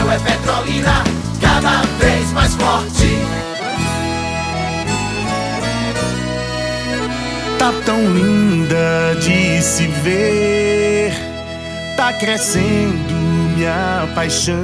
Miguel é Petrolina, cada vez mais forte. Tá tão linda de se ver, tá crescendo minha paixão.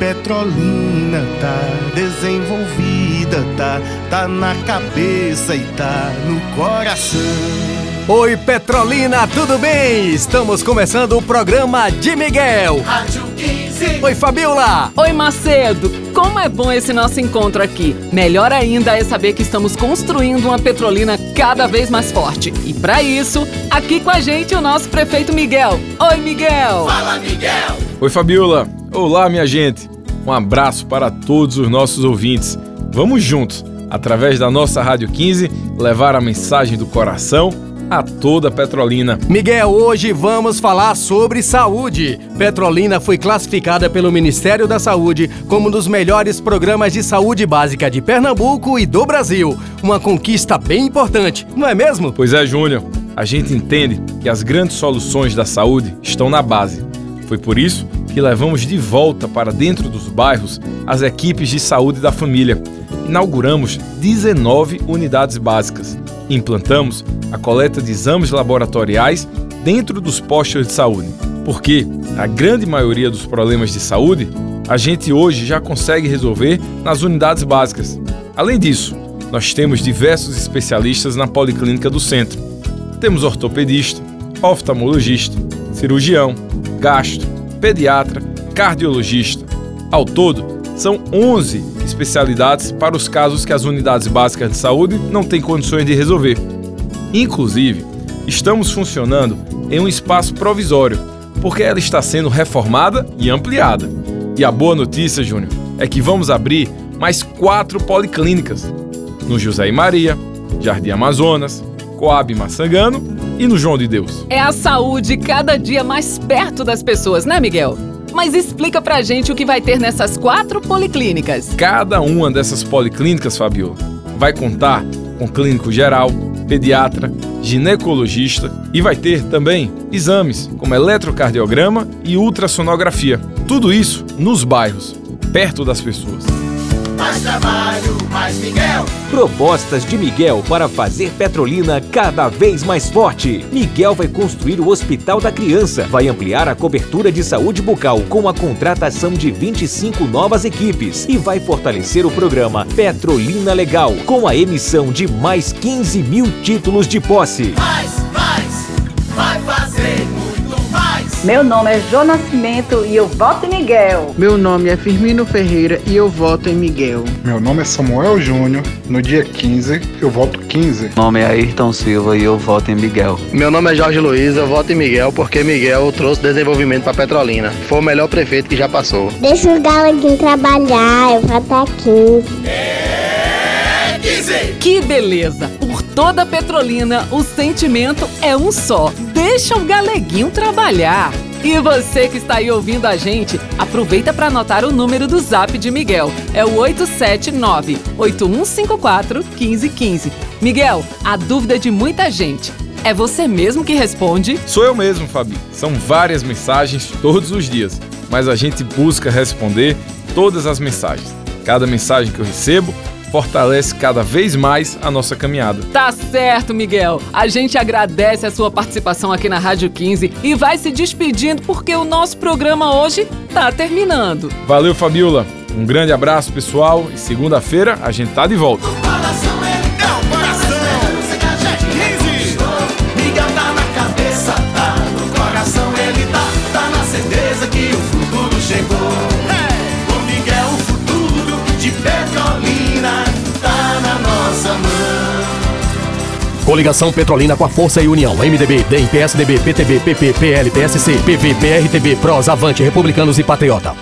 Petrolina tá desenvolvida, tá, tá na cabeça e tá no coração. Oi, Petrolina, tudo bem? Estamos começando o programa de Miguel. Rádio 15. Oi, Fabiola. Oi, Macedo! Como é bom esse nosso encontro aqui. Melhor ainda é saber que estamos construindo uma Petrolina cada vez mais forte. E para isso, aqui com a gente o nosso prefeito Miguel. Oi, Miguel! Fala, Miguel. Oi, Fabiola. Olá, minha gente. Um abraço para todos os nossos ouvintes. Vamos juntos, através da nossa Rádio 15, levar a mensagem do coração a toda Petrolina. Miguel, hoje vamos falar sobre saúde. Petrolina foi classificada pelo Ministério da Saúde como um dos melhores programas de saúde básica de Pernambuco e do Brasil. Uma conquista bem importante, não é mesmo? Pois é, Júnior. A gente entende que as grandes soluções da saúde estão na base. Foi por isso que levamos de volta para dentro dos bairros as equipes de saúde da família. Inauguramos 19 unidades básicas. Implantamos a coleta de exames laboratoriais dentro dos postos de saúde, porque a grande maioria dos problemas de saúde a gente hoje já consegue resolver nas unidades básicas. Além disso, nós temos diversos especialistas na policlínica do centro. Temos ortopedista, oftalmologista, cirurgião, gastro, pediatra, cardiologista. Ao todo, são 11 especialidades para os casos que as unidades básicas de saúde não têm condições de resolver. Inclusive, estamos funcionando em um espaço provisório, porque ela está sendo reformada e ampliada. E a boa notícia, Júnior, é que vamos abrir mais quatro policlínicas no José e Maria, Jardim Amazonas, Coab Massangano e no João de Deus. É a saúde cada dia mais perto das pessoas, né, Miguel? Mas explica pra gente o que vai ter nessas quatro policlínicas. Cada uma dessas policlínicas, Fabiola, vai contar com clínico geral, pediatra, ginecologista e vai ter também exames como eletrocardiograma e ultrassonografia. Tudo isso nos bairros, perto das pessoas. Mais trabalho, mais Miguel. Propostas de Miguel para fazer Petrolina cada vez mais forte. Miguel vai construir o Hospital da Criança, vai ampliar a cobertura de saúde bucal com a contratação de 25 novas equipes e vai fortalecer o programa Petrolina Legal com a emissão de mais 15 mil títulos de posse. Mais, Meu nome é Jô Nascimento e eu voto em Miguel. Meu nome é Firmino Ferreira e eu voto em Miguel. Meu nome é Samuel Júnior. No dia 15, eu voto 15. Meu nome é Ayrton Silva e eu voto em Miguel. Meu nome é Jorge Luiz, eu voto em Miguel porque Miguel trouxe desenvolvimento para Petrolina. Foi o melhor prefeito que já passou. Deixa o Galaguinho trabalhar, eu voto aqui. É 15. Que beleza! Toda Petrolina, o sentimento é um só. Deixa o galeguinho trabalhar. E você que está aí ouvindo a gente, aproveita para anotar o número do Zap de Miguel. É o 879-8154-1515. Miguel, a dúvida de muita gente. É você mesmo que responde? Sou eu mesmo, Fabi. São várias mensagens todos os dias, mas a gente busca responder todas as mensagens. Cada mensagem que eu recebo fortalece cada vez mais a nossa caminhada. Tá certo, Miguel. A gente agradece a sua participação aqui na Rádio 15 e vai se despedindo porque o nosso programa hoje tá terminando. Valeu, Fabiola. Um grande abraço, pessoal, e segunda-feira a gente tá de volta. Coligação Petrolina com a Força e União. MDB, DEM, PSDB, PTB, PP, PL, PSC, PV, PRTB, PROS, Avante, Republicanos e Patriota.